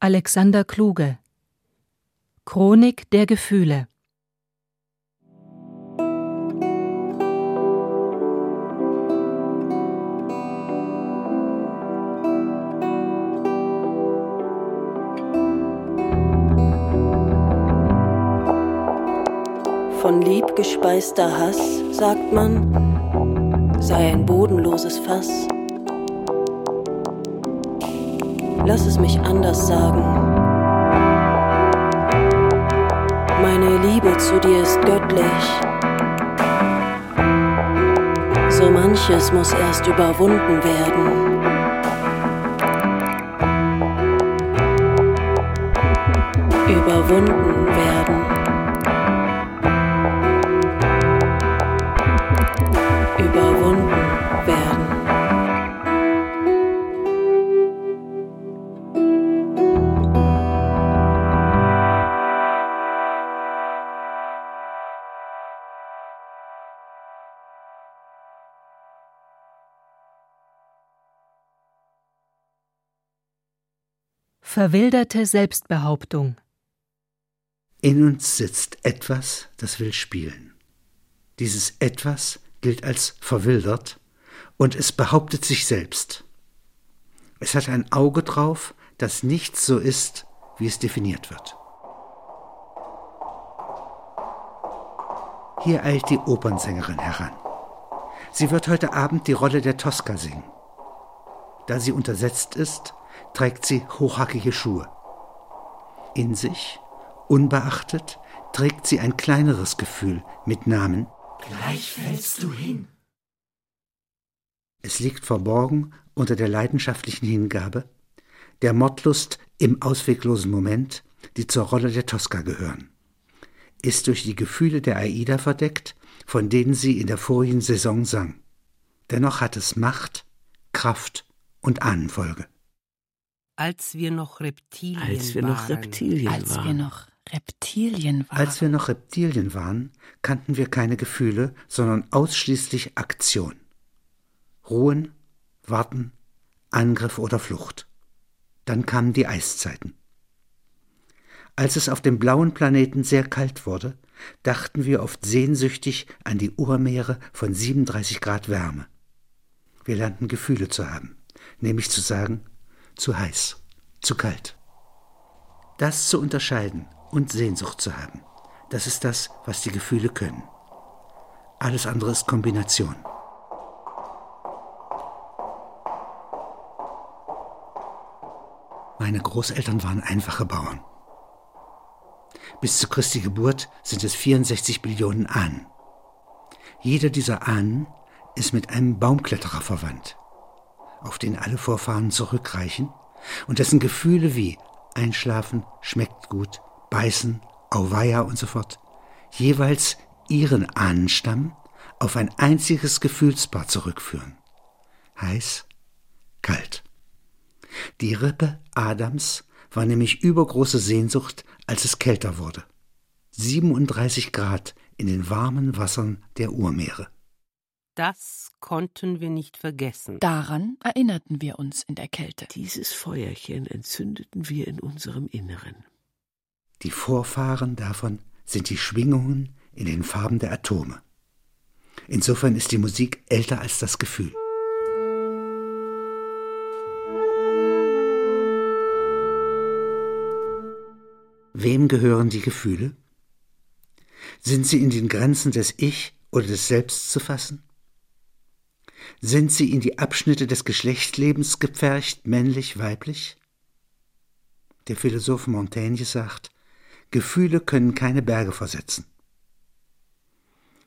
Alexander Kluge Chronik der Gefühle Von lieb gespeister Hass, sagt man, sei ein bodenloses Fass. Lass es mich anders sagen. Meine Liebe zu dir ist göttlich. So manches muss erst überwunden werden. Überwunden Verwilderte Selbstbehauptung In uns sitzt etwas, das will spielen. Dieses etwas gilt als verwildert und es behauptet sich selbst. Es hat ein Auge drauf, dass nichts so ist, wie es definiert wird. Hier eilt die Opernsängerin heran. Sie wird heute Abend die Rolle der Tosca singen. Da sie untersetzt ist, trägt sie hochhackige Schuhe. In sich, unbeachtet, trägt sie ein kleineres Gefühl mit Namen Gleich fällst du hin. Es liegt verborgen unter der leidenschaftlichen Hingabe, der Mordlust im ausweglosen Moment, die zur Rolle der Tosca gehören, ist durch die Gefühle der Aida verdeckt, von denen sie in der vorigen Saison sang. Dennoch hat es Macht, Kraft und Ahnenfolge. Als wir noch Reptilien Als wir waren. noch Reptilien Als waren. wir noch Reptilien waren. Als wir noch Reptilien waren, kannten wir keine Gefühle, sondern ausschließlich Aktion. Ruhen, Warten, Angriff oder Flucht. Dann kamen die Eiszeiten. Als es auf dem blauen Planeten sehr kalt wurde, dachten wir oft sehnsüchtig an die Urmeere von 37 Grad Wärme. Wir lernten Gefühle zu haben, nämlich zu sagen, zu heiß, zu kalt. Das zu unterscheiden und Sehnsucht zu haben, das ist das, was die Gefühle können. Alles andere ist Kombination. Meine Großeltern waren einfache Bauern. Bis zu Christi Geburt sind es 64 Billionen Ahnen. Jeder dieser Ahnen ist mit einem Baumkletterer verwandt, auf den alle Vorfahren zurückreichen und dessen Gefühle wie Einschlafen, schmeckt gut, beißen, auweia und so fort, jeweils ihren Ahnenstamm auf ein einziges Gefühlspaar zurückführen. Heiß, kalt. Die Rippe Adams war nämlich übergroße Sehnsucht, als es kälter wurde. 37 Grad in den warmen Wassern der Urmeere. Das konnten wir nicht vergessen. Daran erinnerten wir uns in der Kälte. Dieses Feuerchen entzündeten wir in unserem Inneren. Die Vorfahren davon sind die Schwingungen in den Farben der Atome. Insofern ist die Musik älter als das Gefühl. Wem gehören die Gefühle? Sind sie in den Grenzen des Ich oder des Selbst zu fassen? Sind sie in die Abschnitte des Geschlechtslebens gepfercht, männlich, weiblich? Der Philosoph Montaigne sagt, Gefühle können keine Berge versetzen.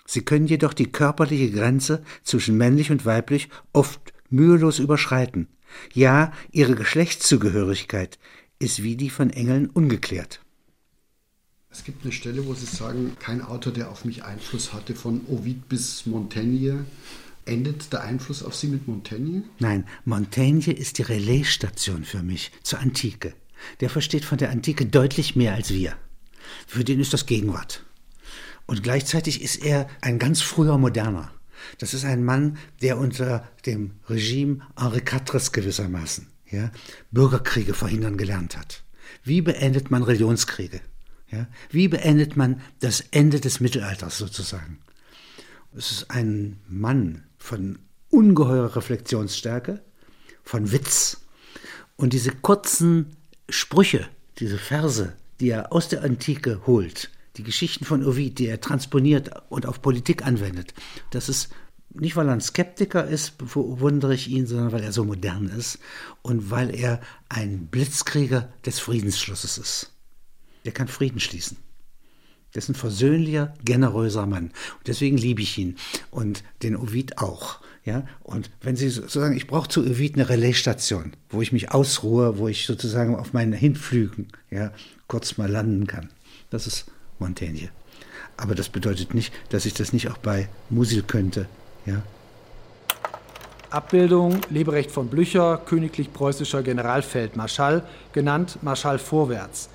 Sie können jedoch die körperliche Grenze zwischen männlich und weiblich oft mühelos überschreiten. Ja, ihre Geschlechtszugehörigkeit ist wie die von Engeln ungeklärt. Es gibt eine Stelle, wo Sie sagen, kein Autor, der auf mich Einfluss hatte, von Ovid bis Montaigne. Endet der Einfluss auf Sie mit Montaigne? Nein, Montaigne ist die Relaisstation für mich zur Antike. Der versteht von der Antike deutlich mehr als wir. Für den ist das Gegenwart. Und gleichzeitig ist er ein ganz früher Moderner. Das ist ein Mann, der unter dem Regime Henri IVs gewissermaßen ja, Bürgerkriege verhindern gelernt hat. Wie beendet man Religionskriege? Ja? Wie beendet man das Ende des Mittelalters sozusagen? Es ist ein Mann von ungeheurer Reflexionsstärke, von Witz. Und diese kurzen Sprüche, diese Verse, die er aus der Antike holt, die Geschichten von Ovid, die er transponiert und auf Politik anwendet, das ist nicht, weil er ein Skeptiker ist, bewundere ich ihn, sondern weil er so modern ist und weil er ein Blitzkrieger des Friedensschlusses ist. Der kann Frieden schließen. Der ist ein versöhnlicher, generöser Mann. Und deswegen liebe ich ihn. Und den Ovid auch. Ja, und wenn Sie so sagen, ich brauche zu Ovid eine Relaisstation, wo ich mich ausruhe, wo ich sozusagen auf meinen Hinflügen, ja, kurz mal landen kann. Das ist Montaigne. Aber das bedeutet nicht, dass ich das nicht auch bei Musil könnte, ja. Abbildung Leberecht von Blücher, königlich preußischer Generalfeldmarschall, genannt Marschall vorwärts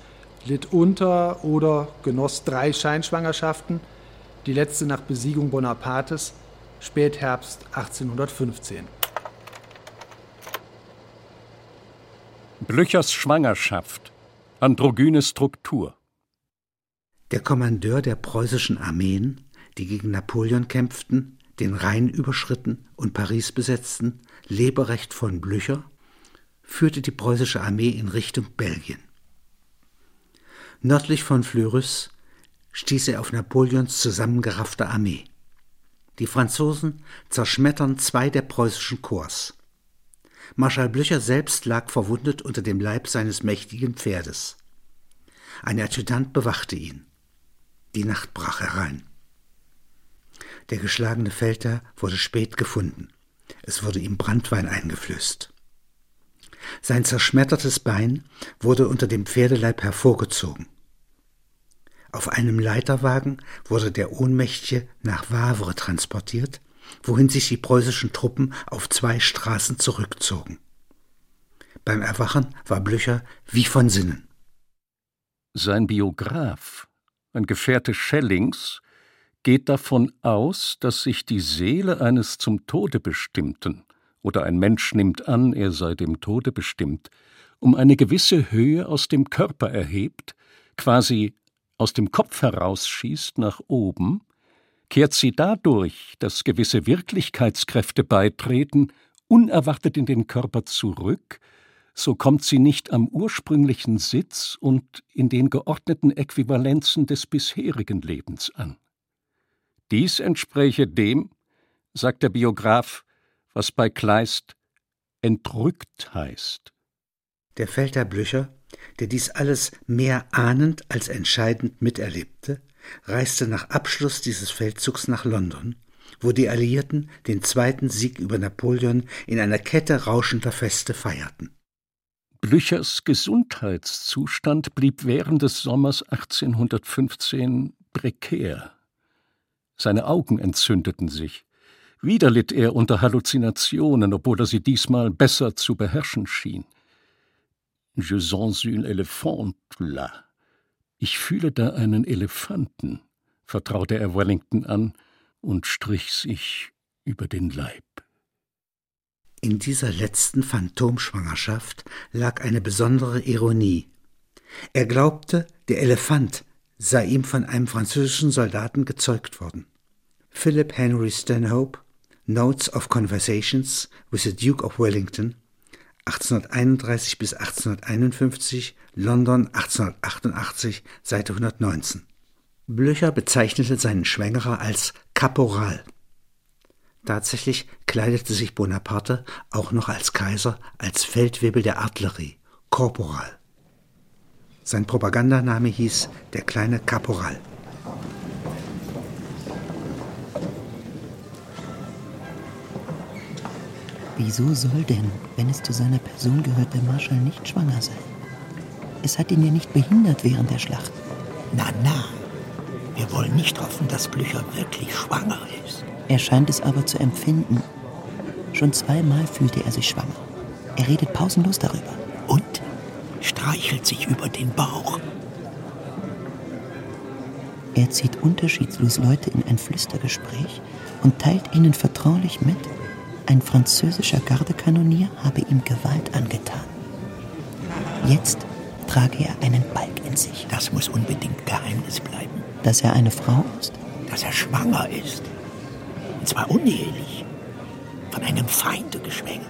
litt unter oder genoss drei Scheinschwangerschaften, die letzte nach Besiegung Bonapartes, Spätherbst 1815. Blüchers Schwangerschaft, androgyne Struktur. Der Kommandeur der preußischen Armeen, die gegen Napoleon kämpften, den Rhein überschritten und Paris besetzten, Leberecht von Blücher, führte die preußische Armee in Richtung Belgien. Nördlich von Fleurus stieß er auf Napoleons zusammengeraffte Armee. Die Franzosen zerschmettern zwei der preußischen Korps. Marschall Blücher selbst lag verwundet unter dem Leib seines mächtigen Pferdes. Ein Adjutant bewachte ihn. Die Nacht brach herein. Der geschlagene Feldherr wurde spät gefunden. Es wurde ihm Brandwein eingeflößt. Sein zerschmettertes Bein wurde unter dem Pferdeleib hervorgezogen. Auf einem Leiterwagen wurde der Ohnmächtige nach Wavre transportiert, wohin sich die preußischen Truppen auf zwei Straßen zurückzogen. Beim Erwachen war Blücher wie von Sinnen. Sein Biograf, ein Gefährte Schellings, geht davon aus, dass sich die Seele eines zum Tode bestimmten, oder ein Mensch nimmt an, er sei dem Tode bestimmt, um eine gewisse Höhe aus dem Körper erhebt, quasi aus dem Kopf herausschießt nach oben, kehrt sie dadurch, dass gewisse Wirklichkeitskräfte beitreten, unerwartet in den Körper zurück, so kommt sie nicht am ursprünglichen Sitz und in den geordneten Äquivalenzen des bisherigen Lebens an. Dies entspräche dem, sagt der Biograf, was bei Kleist entrückt heißt. Der Feldherr Blücher der dies alles mehr ahnend als entscheidend miterlebte, reiste nach Abschluss dieses Feldzugs nach London, wo die Alliierten den zweiten Sieg über Napoleon in einer Kette rauschender Feste feierten. Blüchers Gesundheitszustand blieb während des Sommers 1815 prekär. Seine Augen entzündeten sich. Wieder litt er unter Halluzinationen, obwohl er sie diesmal besser zu beherrschen schien. Je sens une éléphante là. Ich fühle da einen Elefanten, vertraute er Wellington an und strich sich über den Leib. In dieser letzten Phantomschwangerschaft lag eine besondere Ironie. Er glaubte, der Elefant sei ihm von einem französischen Soldaten gezeugt worden. Philip Henry Stanhope, Notes of Conversations with the Duke of Wellington, 1831 bis 1851, London 1888, Seite 119. Blücher bezeichnete seinen Schwängerer als Kaporal. Tatsächlich kleidete sich Bonaparte auch noch als Kaiser als Feldwebel der Artillerie, Korporal. Sein Propagandaname hieß der kleine Kaporal. Wieso soll denn, wenn es zu seiner Person gehört, der Marschall nicht schwanger sein? Es hat ihn ja nicht behindert während der Schlacht. Na, na. Wir wollen nicht hoffen, dass Blücher wirklich schwanger ist. Er scheint es aber zu empfinden. Schon zweimal fühlte er sich schwanger. Er redet pausenlos darüber. Und streichelt sich über den Bauch. Er zieht unterschiedslos Leute in ein Flüstergespräch und teilt ihnen vertraulich mit, ein französischer Gardekanonier habe ihm Gewalt angetan. Jetzt trage er einen Balg in sich. Das muss unbedingt Geheimnis bleiben. Dass er eine Frau ist? Dass er schwanger ist. Und zwar unehelich. Von einem Feinde geschwängert.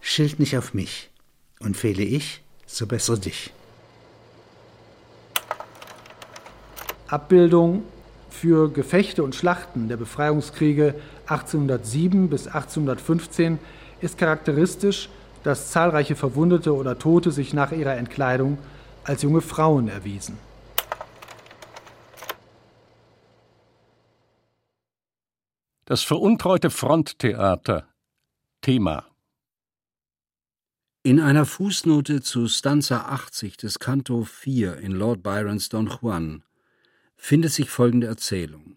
Schild nicht auf mich. Und fehle ich, so bessere dich. Abbildung für Gefechte und Schlachten der Befreiungskriege 1807 bis 1815 ist charakteristisch, dass zahlreiche Verwundete oder Tote sich nach ihrer Entkleidung als junge Frauen erwiesen. Das veruntreute Fronttheater. Thema. In einer Fußnote zu Stanza 80 des Canto 4 in Lord Byrons Don Juan findet sich folgende Erzählung.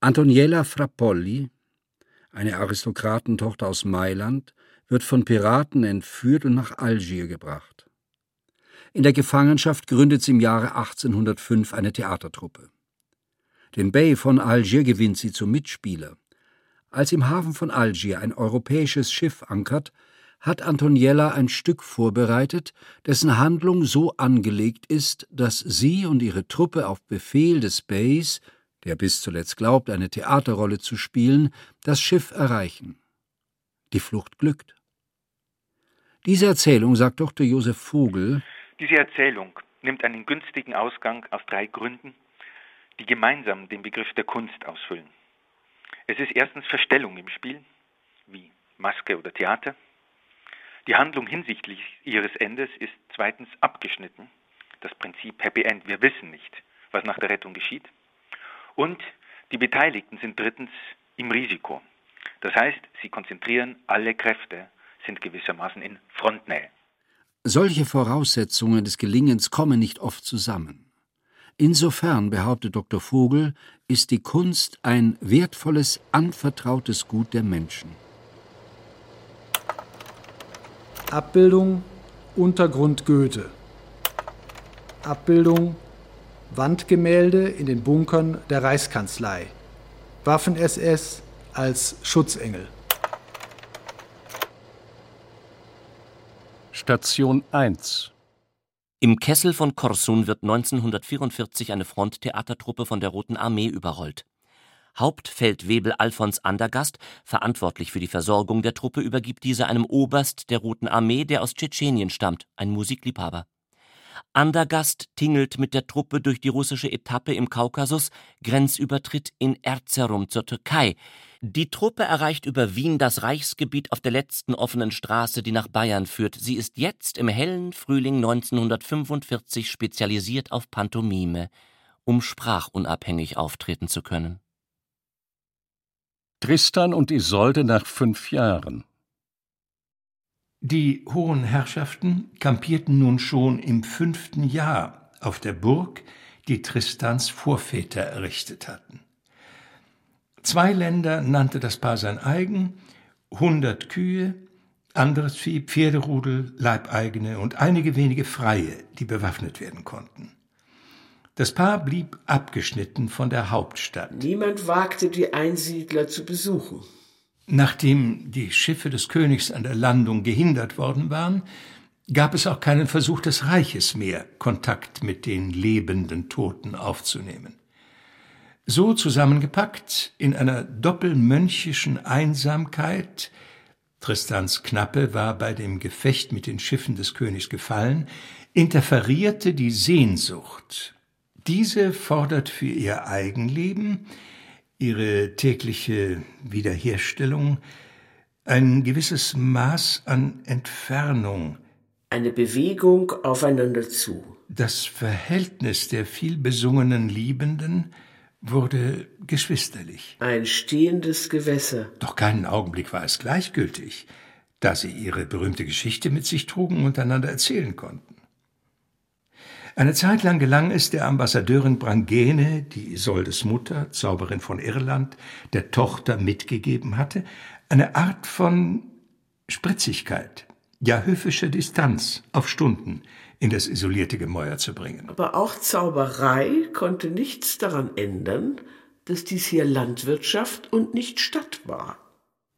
Antoniella Frappolli, eine Aristokratentochter aus Mailand, wird von Piraten entführt und nach Algier gebracht. In der Gefangenschaft gründet sie im Jahre 1805 eine Theatertruppe. Den Bey von Algier gewinnt sie zum Mitspieler. Als im Hafen von Algier ein europäisches Schiff ankert, hat Antoniella ein Stück vorbereitet, dessen Handlung so angelegt ist, dass sie und ihre Truppe auf Befehl des Beys, der bis zuletzt glaubt, eine Theaterrolle zu spielen, das Schiff erreichen. Die Flucht glückt. Diese Erzählung, sagt Dr. Josef Vogel, diese Erzählung nimmt einen günstigen Ausgang aus drei Gründen, die gemeinsam den Begriff der Kunst ausfüllen. Es ist erstens Verstellung im Spiel, wie Maske oder Theater. Die Handlung hinsichtlich ihres Endes ist zweitens abgeschnitten, das Prinzip Happy End. Wir wissen nicht, was nach der Rettung geschieht. Und die Beteiligten sind drittens im Risiko. Das heißt, sie konzentrieren alle Kräfte, sind gewissermaßen in Frontnähe. Solche Voraussetzungen des Gelingens kommen nicht oft zusammen. Insofern, behauptet Dr. Vogel, ist die Kunst ein wertvolles, anvertrautes Gut der Menschen. Abbildung Untergrund Goethe. Abbildung Wandgemälde in den Bunkern der Reichskanzlei. Waffen-SS als Schutzengel. Station 1 Im Kessel von Korsun wird 1944 eine Fronttheatertruppe von der Roten Armee überrollt. Hauptfeldwebel Alfons Andergast, verantwortlich für die Versorgung der Truppe, übergibt diese einem Oberst der Roten Armee, der aus Tschetschenien stammt, ein Musikliebhaber. Andergast tingelt mit der Truppe durch die russische Etappe im Kaukasus, Grenzübertritt in Erzurum zur Türkei. Die Truppe erreicht über Wien das Reichsgebiet auf der letzten offenen Straße, die nach Bayern führt. Sie ist jetzt im hellen Frühling 1945 spezialisiert auf Pantomime, um sprachunabhängig auftreten zu können. Tristan und Isolde nach fünf Jahren. Die hohen Herrschaften kampierten nun schon im fünften Jahr auf der Burg, die Tristans Vorväter errichtet hatten. Zwei Länder nannte das Paar sein eigen, hundert Kühe, anderes Vieh, Pferderudel, Leibeigene und einige wenige Freie, die bewaffnet werden konnten. Das Paar blieb abgeschnitten von der Hauptstadt. Niemand wagte, die Einsiedler zu besuchen. Nachdem die Schiffe des Königs an der Landung gehindert worden waren, gab es auch keinen Versuch des Reiches mehr, Kontakt mit den lebenden Toten aufzunehmen. So zusammengepackt in einer doppelmönchischen Einsamkeit, Tristans Knappe war bei dem Gefecht mit den Schiffen des Königs gefallen, interferierte die Sehnsucht diese fordert für ihr Eigenleben, ihre tägliche Wiederherstellung, ein gewisses Maß an Entfernung. Eine Bewegung aufeinander zu. Das Verhältnis der vielbesungenen Liebenden wurde geschwisterlich. Ein stehendes Gewässer. Doch keinen Augenblick war es gleichgültig, da sie ihre berühmte Geschichte mit sich trugen und einander erzählen konnten. Eine Zeit lang gelang es der Ambassadeurin Brangene, die Isoldes Mutter, Zauberin von Irland, der Tochter mitgegeben hatte, eine Art von Spritzigkeit, ja höfischer Distanz auf Stunden in das isolierte Gemäuer zu bringen. Aber auch Zauberei konnte nichts daran ändern, dass dies hier Landwirtschaft und nicht Stadt war.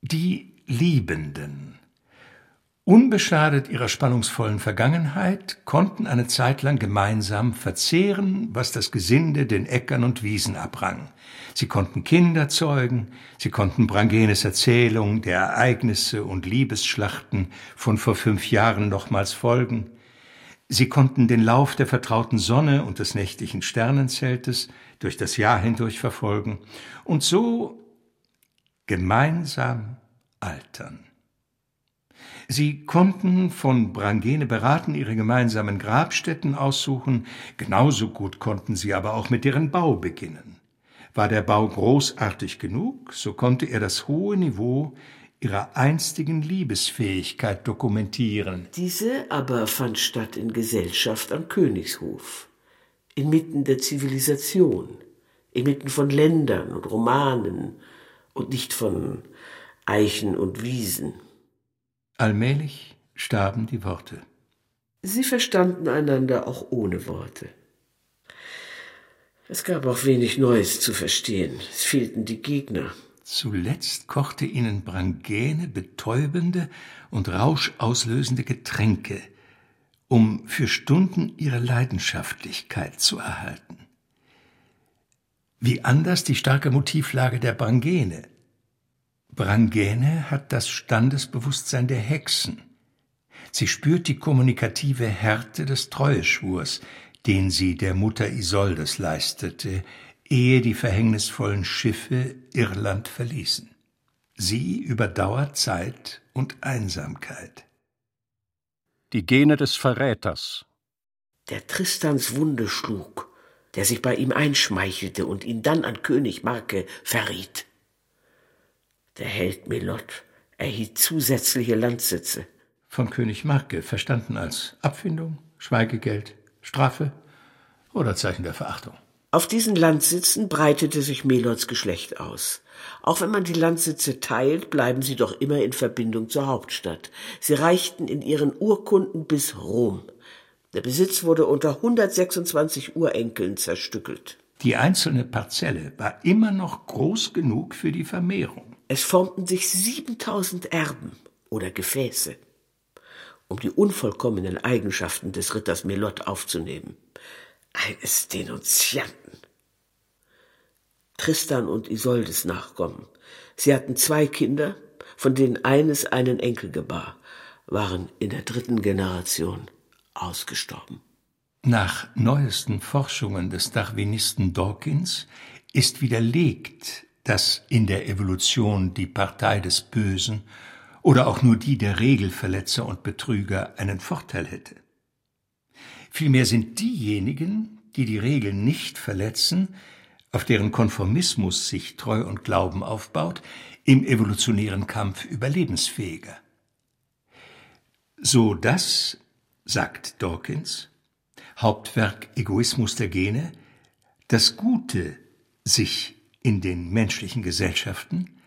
Die Liebenden Unbeschadet ihrer spannungsvollen Vergangenheit konnten eine Zeit lang gemeinsam verzehren, was das Gesinde den Äckern und Wiesen abrang. Sie konnten Kinder zeugen, sie konnten Brangenes Erzählung der Ereignisse und Liebesschlachten von vor fünf Jahren nochmals folgen, sie konnten den Lauf der vertrauten Sonne und des nächtlichen Sternenzeltes durch das Jahr hindurch verfolgen und so gemeinsam altern. Sie konnten von Brangene beraten ihre gemeinsamen Grabstätten aussuchen, genauso gut konnten sie aber auch mit deren Bau beginnen. War der Bau großartig genug, so konnte er das hohe Niveau ihrer einstigen Liebesfähigkeit dokumentieren. Diese aber fand statt in Gesellschaft am Königshof, inmitten der Zivilisation, inmitten von Ländern und Romanen und nicht von Eichen und Wiesen. Allmählich starben die Worte. Sie verstanden einander auch ohne Worte. Es gab auch wenig Neues zu verstehen. Es fehlten die Gegner. Zuletzt kochte ihnen Brangäne betäubende und rauschauslösende Getränke, um für Stunden ihre Leidenschaftlichkeit zu erhalten. Wie anders die starke Motivlage der Brangäne. Brangäne hat das Standesbewusstsein der Hexen. Sie spürt die kommunikative Härte des Treueschwurs, den sie der Mutter Isoldes leistete, ehe die verhängnisvollen Schiffe Irland verließen. Sie überdauert Zeit und Einsamkeit. Die Gene des Verräters. Der Tristans Wunde schlug, der sich bei ihm einschmeichelte und ihn dann an König Marke verriet. Der Held Melot erhielt zusätzliche Landsitze. Von König Marke verstanden als Abfindung, Schweigegeld, Strafe oder Zeichen der Verachtung. Auf diesen Landsitzen breitete sich Melots Geschlecht aus. Auch wenn man die Landsitze teilt, bleiben sie doch immer in Verbindung zur Hauptstadt. Sie reichten in ihren Urkunden bis Rom. Der Besitz wurde unter 126 Urenkeln zerstückelt. Die einzelne Parzelle war immer noch groß genug für die Vermehrung. Es formten sich 7000 Erben oder Gefäße, um die unvollkommenen Eigenschaften des Ritters Melot aufzunehmen. Eines Denunzianten. Tristan und Isoldes Nachkommen. Sie hatten zwei Kinder, von denen eines einen Enkel gebar, waren in der dritten Generation ausgestorben. Nach neuesten Forschungen des Darwinisten Dawkins ist widerlegt, dass in der Evolution die Partei des Bösen oder auch nur die der Regelverletzer und Betrüger einen Vorteil hätte. Vielmehr sind diejenigen, die die Regeln nicht verletzen, auf deren Konformismus sich Treu und Glauben aufbaut, im evolutionären Kampf überlebensfähiger. So dass, sagt Dawkins, Hauptwerk Egoismus der Gene, das Gute sich in den menschlichen Gesellschaften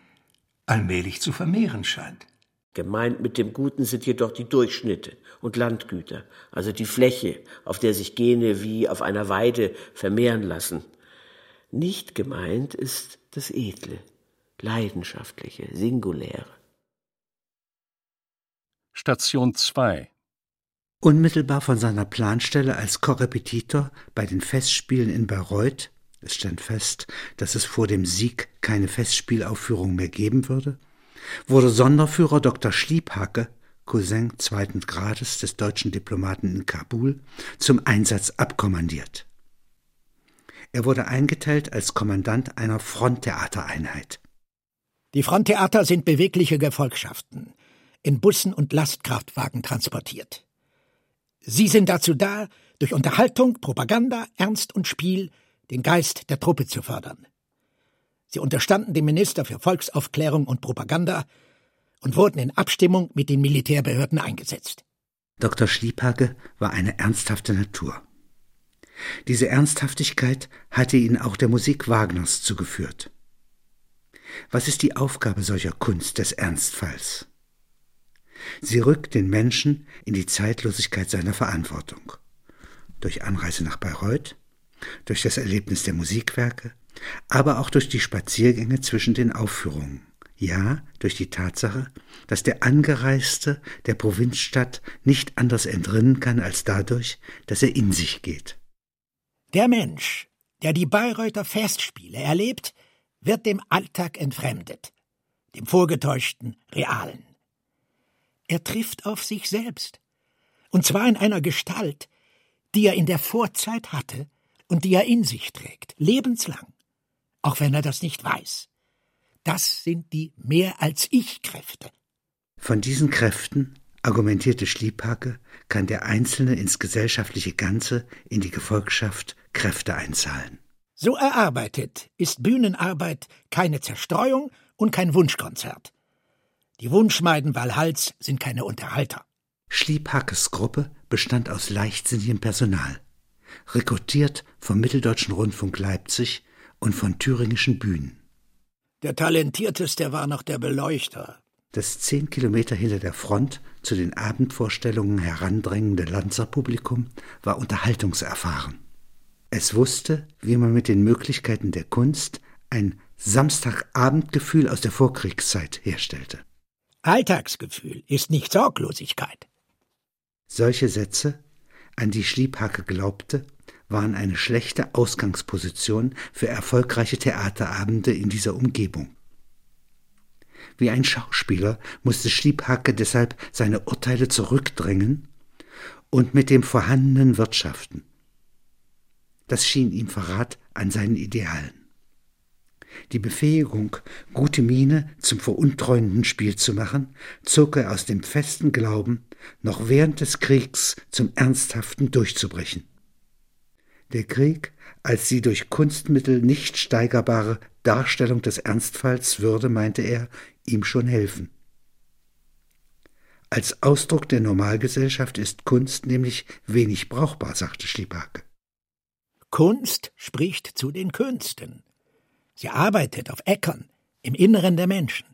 allmählich zu vermehren scheint. Gemeint mit dem Guten sind jedoch die Durchschnitte und Landgüter, also die Fläche, auf der sich Gene wie auf einer Weide vermehren lassen. Nicht gemeint ist das Edle, Leidenschaftliche, Singuläre. Station 2 Unmittelbar von seiner Planstelle als Korrepetitor bei den Festspielen in Bayreuth es stand fest, dass es vor dem Sieg keine Festspielaufführung mehr geben würde, wurde Sonderführer Dr. Schliephacke, Cousin zweiten Grades des deutschen Diplomaten in Kabul, zum Einsatz abkommandiert. Er wurde eingeteilt als Kommandant einer Fronttheatereinheit. Die Fronttheater sind bewegliche Gefolgschaften, in Bussen und Lastkraftwagen transportiert. Sie sind dazu da, durch Unterhaltung, Propaganda, Ernst und Spiel den Geist der Truppe zu fördern. Sie unterstanden dem Minister für Volksaufklärung und Propaganda und wurden in Abstimmung mit den Militärbehörden eingesetzt. Dr. Schliephake war eine ernsthafte Natur. Diese Ernsthaftigkeit hatte ihn auch der Musik Wagners zugeführt. Was ist die Aufgabe solcher Kunst des Ernstfalls? Sie rückt den Menschen in die Zeitlosigkeit seiner Verantwortung. Durch Anreise nach Bayreuth, durch das Erlebnis der Musikwerke, aber auch durch die Spaziergänge zwischen den Aufführungen, Ja, durch die Tatsache, dass der Angereiste der Provinzstadt nicht anders entrinnen kann als dadurch, dass er in sich geht. Der Mensch, der die Bayreuther Festspiele erlebt, wird dem Alltag entfremdet, dem vorgetäuschten, realen. Er trifft auf sich selbst, und zwar in einer Gestalt, die er in der Vorzeit hatte und die er in sich trägt, lebenslang, auch wenn er das nicht weiß. Das sind die mehr als Ich-Kräfte. Von diesen Kräften, argumentierte Schliephacke, kann der Einzelne ins gesellschaftliche Ganze, in die Gefolgschaft Kräfte einzahlen. So erarbeitet ist Bühnenarbeit keine Zerstreuung und kein Wunschkonzert. Die Wunschmeiden Walhals sind keine Unterhalter. Schliephackes Gruppe bestand aus leichtsinnigem Personal, rekrutiert vom Mitteldeutschen Rundfunk Leipzig und von thüringischen Bühnen. Der talentierteste war noch der Beleuchter. Das zehn Kilometer hinter der Front zu den Abendvorstellungen herandrängende Lanzerpublikum war unterhaltungserfahren. Es wusste, wie man mit den Möglichkeiten der Kunst ein Samstagabendgefühl aus der Vorkriegszeit herstellte. Alltagsgefühl ist nicht Sorglosigkeit. Solche Sätze, an die Schliebhacke glaubte, waren eine schlechte Ausgangsposition für erfolgreiche Theaterabende in dieser Umgebung. Wie ein Schauspieler musste Schliebhacke deshalb seine Urteile zurückdrängen und mit dem Vorhandenen wirtschaften. Das schien ihm Verrat an seinen Idealen. Die Befähigung, gute Miene zum veruntreuenden Spiel zu machen, zog er aus dem festen Glauben, noch während des Kriegs zum Ernsthaften durchzubrechen. Der Krieg als die durch Kunstmittel nicht steigerbare Darstellung des Ernstfalls würde, meinte er, ihm schon helfen. Als Ausdruck der Normalgesellschaft ist Kunst nämlich wenig brauchbar, sagte Schliephake. Kunst spricht zu den Künsten. Sie arbeitet auf Äckern im Inneren der Menschen,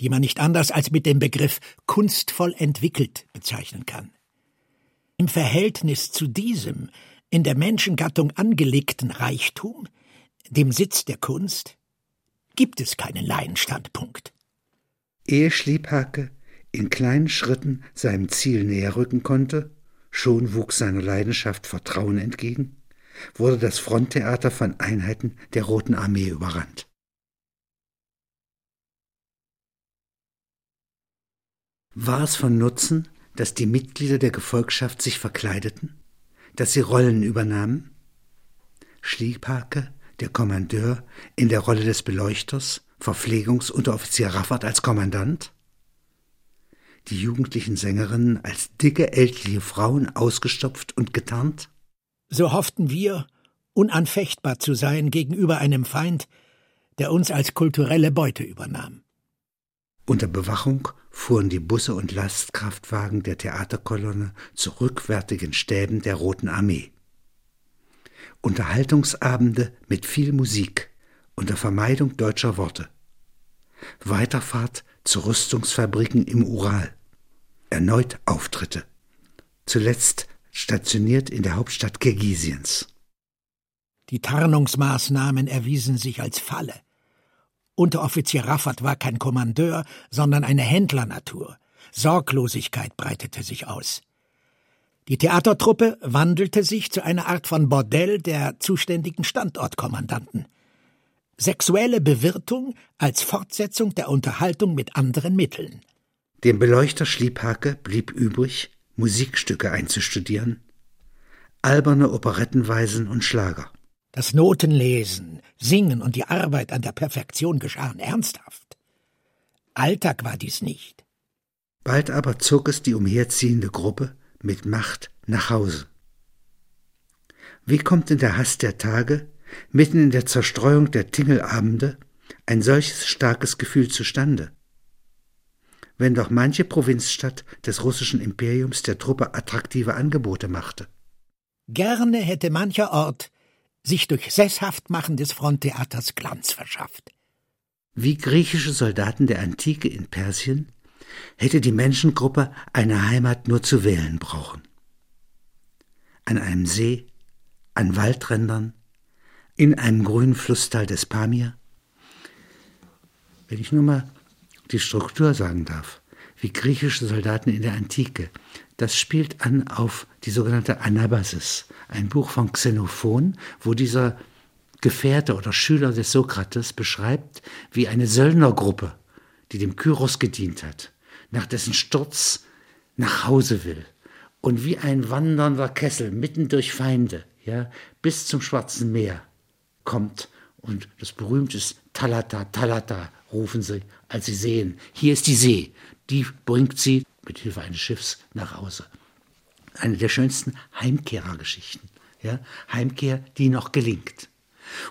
die man nicht anders als mit dem Begriff kunstvoll entwickelt bezeichnen kann. Im Verhältnis zu diesem in der Menschengattung angelegten Reichtum, dem Sitz der Kunst, gibt es keinen Laienstandpunkt. Ehe Schliebhake in kleinen Schritten seinem Ziel näher rücken konnte, schon wuchs seiner Leidenschaft Vertrauen entgegen, wurde das Fronttheater von Einheiten der Roten Armee überrannt. War es von Nutzen, dass die Mitglieder der Gefolgschaft sich verkleideten? dass sie Rollen übernahmen. Schliepake, der Kommandeur, in der Rolle des Beleuchters, Verpflegungsunteroffizier Raffert als Kommandant, die jugendlichen Sängerinnen als dicke, ältliche Frauen ausgestopft und getarnt? So hofften wir, unanfechtbar zu sein gegenüber einem Feind, der uns als kulturelle Beute übernahm. Unter Bewachung fuhren die Busse und Lastkraftwagen der Theaterkolonne zu rückwärtigen Stäben der Roten Armee. Unterhaltungsabende mit viel Musik unter Vermeidung deutscher Worte. Weiterfahrt zu Rüstungsfabriken im Ural. Erneut Auftritte. Zuletzt stationiert in der Hauptstadt Kirgisiens. Die Tarnungsmaßnahmen erwiesen sich als Falle. Unteroffizier Raffert war kein Kommandeur, sondern eine Händlernatur. Sorglosigkeit breitete sich aus. Die Theatertruppe wandelte sich zu einer Art von Bordell der zuständigen Standortkommandanten. Sexuelle Bewirtung als Fortsetzung der Unterhaltung mit anderen Mitteln. Dem Beleuchter Schliebhake blieb übrig, Musikstücke einzustudieren, alberne Operettenweisen und Schlager. Das Notenlesen, Singen und die Arbeit an der Perfektion geschahen ernsthaft. Alltag war dies nicht. Bald aber zog es die umherziehende Gruppe mit Macht nach Hause. Wie kommt in der Hass der Tage, mitten in der Zerstreuung der Tingelabende, ein solches starkes Gefühl zustande? Wenn doch manche Provinzstadt des russischen Imperiums der Truppe attraktive Angebote machte. Gerne hätte mancher Ort sich durch Sesshaftmachen des Fronttheaters Glanz verschafft. Wie griechische Soldaten der Antike in Persien hätte die Menschengruppe eine Heimat nur zu wählen brauchen. An einem See, an Waldrändern, in einem grünen Flusstal des Pamir. Wenn ich nur mal die Struktur sagen darf, wie griechische Soldaten in der Antike, das spielt an auf die sogenannte Anabasis, ein Buch von Xenophon, wo dieser Gefährte oder Schüler des Sokrates beschreibt, wie eine Söldnergruppe, die dem Kyros gedient hat, nach dessen Sturz nach Hause will. Und wie ein wandernder Kessel mitten durch Feinde, ja, bis zum Schwarzen Meer kommt und das berühmte Talata, Talata, rufen sie, als sie sehen, hier ist die See, die bringt sie mit Hilfe eines Schiffs nach Hause. Eine der schönsten Heimkehrergeschichten, ja, Heimkehr, die noch gelingt.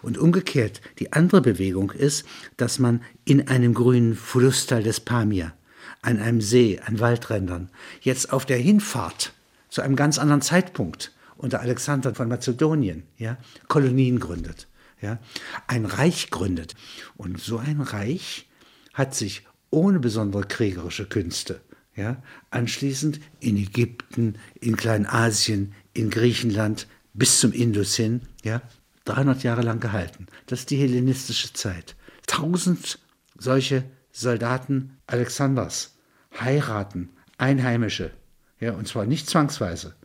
Und umgekehrt, die andere Bewegung ist, dass man in einem grünen Flusstal des Pamir, an einem See, an Waldrändern, jetzt auf der Hinfahrt zu einem ganz anderen Zeitpunkt unter Alexander von Mazedonien, ja, Kolonien gründet, ja, ein Reich gründet. Und so ein Reich hat sich ohne besondere kriegerische Künste, ja, anschließend in Ägypten, in Kleinasien, in Griechenland bis zum Indus hin, ja, 300 Jahre lang gehalten. Das ist die hellenistische Zeit. Tausend solche Soldaten Alexanders heiraten Einheimische, ja, und zwar nicht zwangsweise,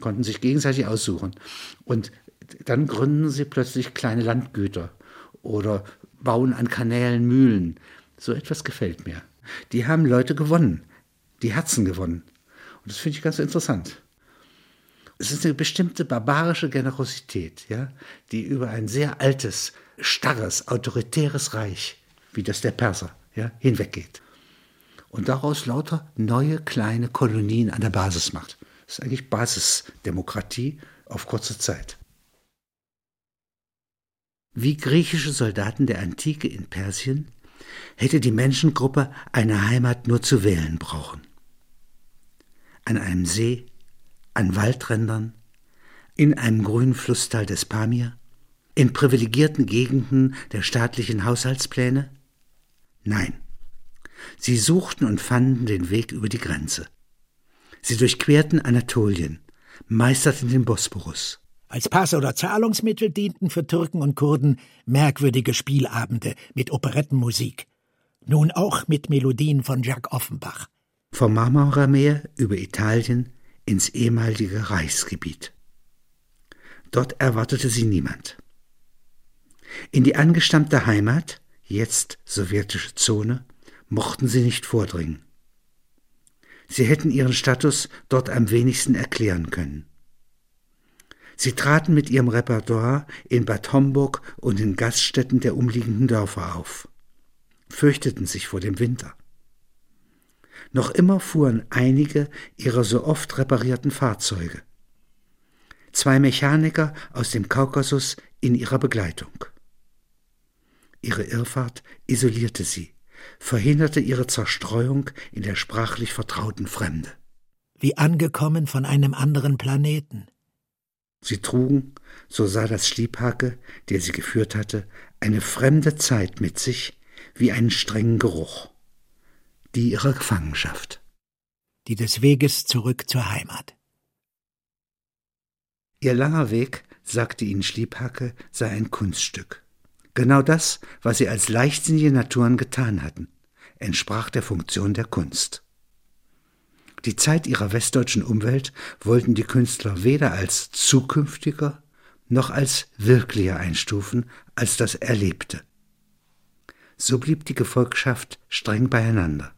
konnten sich gegenseitig aussuchen. Und dann gründen sie plötzlich kleine Landgüter oder bauen an Kanälen Mühlen. So etwas gefällt mir. Die haben Leute gewonnen, die Herzen gewonnen. Und das finde ich ganz interessant. Es ist eine bestimmte barbarische Generosität, ja, die über ein sehr altes, starres, autoritäres Reich, wie das der Perser, ja, hinweggeht. Und daraus lauter neue kleine Kolonien an der Basis macht. Das ist eigentlich Basisdemokratie auf kurze Zeit. Wie griechische Soldaten der Antike in Persien hätte die Menschengruppe eine Heimat nur zu wählen brauchen. An einem See, an Waldrändern, in einem grünen Flusstal des Pamir, in privilegierten Gegenden der staatlichen Haushaltspläne? Nein. Sie suchten und fanden den Weg über die Grenze. Sie durchquerten Anatolien, meisterten den Bosporus. Als Pass oder Zahlungsmittel dienten für Türken und Kurden merkwürdige Spielabende mit Operettenmusik. Nun auch mit Melodien von Jacques Offenbach. Vom Marmarameer über Italien ins ehemalige Reichsgebiet. Dort erwartete sie niemand. In die angestammte Heimat, jetzt sowjetische Zone, mochten sie nicht vordringen. Sie hätten ihren Status dort am wenigsten erklären können. Sie traten mit ihrem Repertoire in Bad Homburg und in Gaststätten der umliegenden Dörfer auf, fürchteten sich vor dem Winter. Noch immer fuhren einige ihrer so oft reparierten Fahrzeuge. Zwei Mechaniker aus dem Kaukasus in ihrer Begleitung. Ihre Irrfahrt isolierte sie, verhinderte ihre Zerstreuung in der sprachlich vertrauten Fremde. Wie angekommen von einem anderen Planeten. Sie trugen, so sah das Schliebhake, der sie geführt hatte, eine fremde Zeit mit sich wie einen strengen Geruch die ihrer Gefangenschaft. Die des Weges zurück zur Heimat. Ihr langer Weg, sagte ihnen Schliebhacke, sei ein Kunststück. Genau das, was sie als leichtsinnige Naturen getan hatten, entsprach der Funktion der Kunst. Die Zeit ihrer westdeutschen Umwelt wollten die Künstler weder als zukünftiger noch als wirklicher einstufen als das Erlebte. So blieb die Gefolgschaft streng beieinander.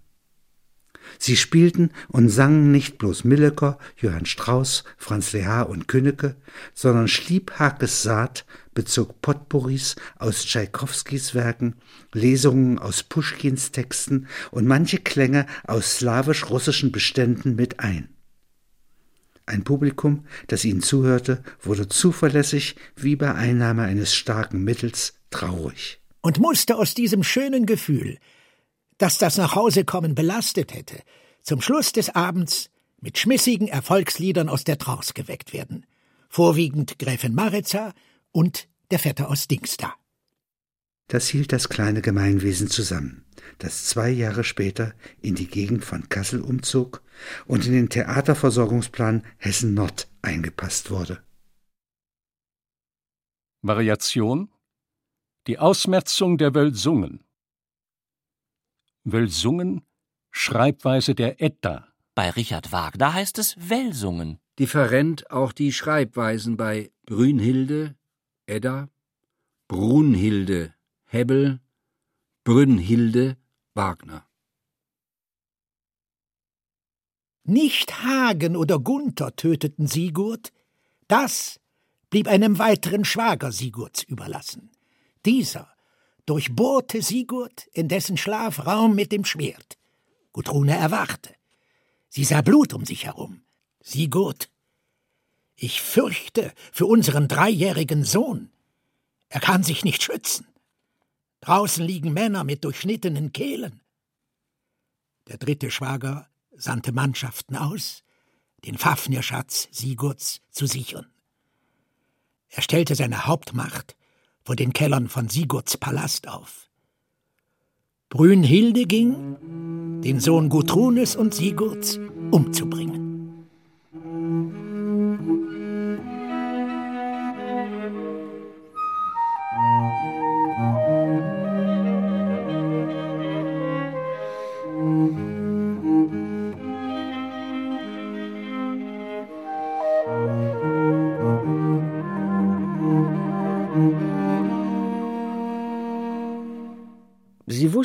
Sie spielten und sangen nicht bloß Millecker, Johann Strauß, Franz Lehar und Künnecke, sondern Schliebhakes Saat bezog Potpourris aus Tschaikowskis Werken, Lesungen aus Puschkins Texten und manche Klänge aus slawisch-russischen Beständen mit ein. Ein Publikum, das ihnen zuhörte, wurde zuverlässig wie bei Einnahme eines starken Mittels traurig. Und musste aus diesem schönen Gefühl, dass das Nachhausekommen belastet hätte, zum Schluss des Abends mit schmissigen Erfolgsliedern aus der Trance geweckt werden. Vorwiegend Gräfin Maritza und der Vetter aus Dingster. Das hielt das kleine Gemeinwesen zusammen, das zwei Jahre später in die Gegend von Kassel umzog und in den Theaterversorgungsplan Hessen Nord eingepasst wurde. Variation Die Ausmerzung der Wölsungen Welsungen, Schreibweise der Edda. Bei Richard Wagner heißt es Welsungen. Different auch die Schreibweisen bei Brünnhilde, Edda, Brunhilde, Hebbel, Brünnhilde, Wagner. Nicht Hagen oder Gunther töteten Sigurd, das blieb einem weiteren Schwager Sigurds überlassen. Dieser durchbohrte Sigurd in dessen Schlafraum mit dem Schwert. Gudrune erwachte. Sie sah Blut um sich herum. Sigurd, ich fürchte für unseren dreijährigen Sohn. Er kann sich nicht schützen. Draußen liegen Männer mit durchschnittenen Kehlen. Der dritte Schwager sandte Mannschaften aus, den Fafnirschatz Sigurds zu sichern. Er stellte seine Hauptmacht vor den Kellern von Sigurds Palast auf. Brünnhilde ging, den Sohn Gutrunes und Sigurds umzubringen.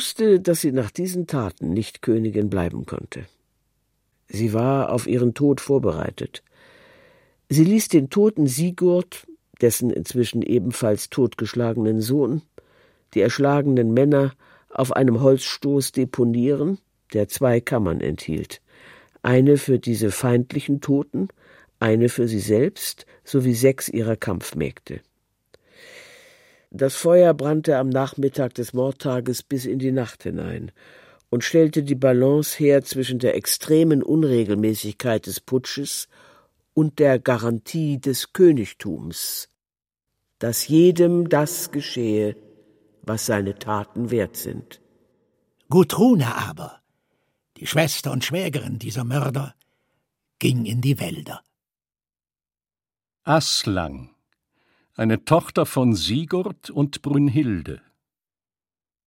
Wusste, dass sie nach diesen Taten nicht Königin bleiben konnte. Sie war auf ihren Tod vorbereitet. Sie ließ den toten Sigurd, dessen inzwischen ebenfalls totgeschlagenen Sohn, die erschlagenen Männer auf einem Holzstoß deponieren, der zwei Kammern enthielt, eine für diese feindlichen Toten, eine für sie selbst sowie sechs ihrer Kampfmägde. Das Feuer brannte am Nachmittag des Mordtages bis in die Nacht hinein und stellte die Balance her zwischen der extremen Unregelmäßigkeit des Putsches und der Garantie des Königtums, dass jedem das geschehe, was seine Taten wert sind. Gudrune aber, die Schwester und Schwägerin dieser Mörder, ging in die Wälder. Aslang eine Tochter von Sigurd und Brünnhilde.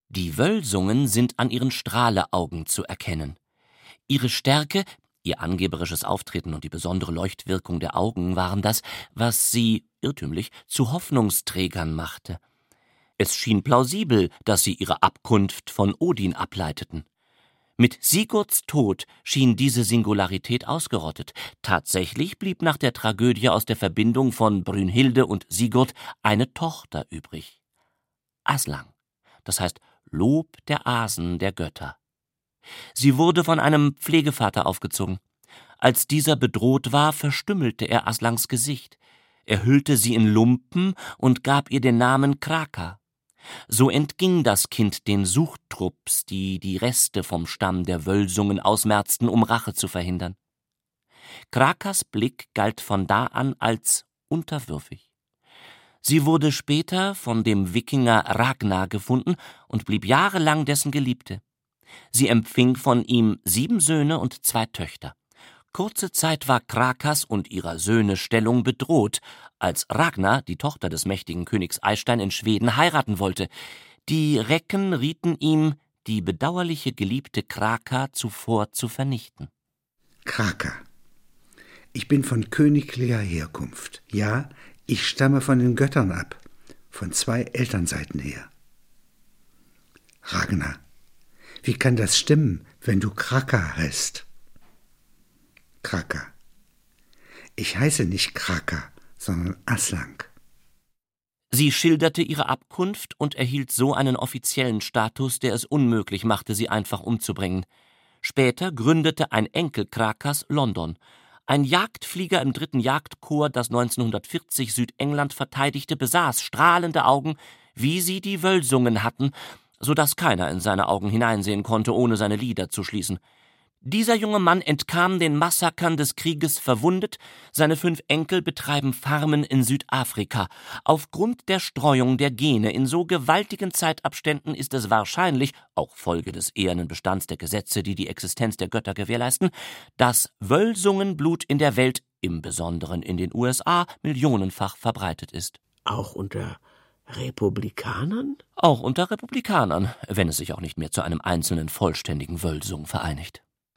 Die Wölsungen sind an ihren Strahleaugen zu erkennen. Ihre Stärke, ihr angeberisches Auftreten und die besondere Leuchtwirkung der Augen waren das, was sie, irrtümlich, zu Hoffnungsträgern machte. Es schien plausibel, dass sie ihre Abkunft von Odin ableiteten. Mit Sigurds Tod schien diese Singularität ausgerottet. Tatsächlich blieb nach der Tragödie aus der Verbindung von Brünnhilde und Sigurd eine Tochter übrig. Aslang, das heißt Lob der Asen der Götter. Sie wurde von einem Pflegevater aufgezogen. Als dieser bedroht war, verstümmelte er Aslangs Gesicht. Er hüllte sie in Lumpen und gab ihr den Namen Kraka. So entging das Kind den Suchtrupps, die die Reste vom Stamm der Wölsungen ausmerzten, um Rache zu verhindern. Krakas Blick galt von da an als unterwürfig. Sie wurde später von dem Wikinger Ragnar gefunden und blieb jahrelang dessen Geliebte. Sie empfing von ihm sieben Söhne und zwei Töchter. Kurze Zeit war Krakas und ihrer Söhne Stellung bedroht, als Ragnar, die Tochter des mächtigen Königs Eystein in Schweden, heiraten wollte. Die Recken rieten ihm, die bedauerliche geliebte Kraka zuvor zu vernichten. Kraka. Ich bin von königlicher Herkunft. Ja, ich stamme von den Göttern ab, von zwei Elternseiten her. Ragnar, wie kann das stimmen, wenn du Kraka heißt? Kraka. Ich heiße nicht Kraka, sondern Aslang. Sie schilderte ihre Abkunft und erhielt so einen offiziellen Status, der es unmöglich machte, sie einfach umzubringen. Später gründete ein Enkel Krakas London. Ein Jagdflieger im dritten Jagdkorps, das 1940 Südengland verteidigte, besaß strahlende Augen, wie sie die Wölsungen hatten, so dass keiner in seine Augen hineinsehen konnte, ohne seine Lider zu schließen. Dieser junge Mann entkam den Massakern des Krieges verwundet, seine fünf Enkel betreiben Farmen in Südafrika. Aufgrund der Streuung der Gene in so gewaltigen Zeitabständen ist es wahrscheinlich, auch Folge des ehernen Bestands der Gesetze, die die Existenz der Götter gewährleisten, dass Wölsungenblut in der Welt, im Besonderen in den USA, millionenfach verbreitet ist. Auch unter Republikanern? Auch unter Republikanern, wenn es sich auch nicht mehr zu einem einzelnen vollständigen Wölsung vereinigt.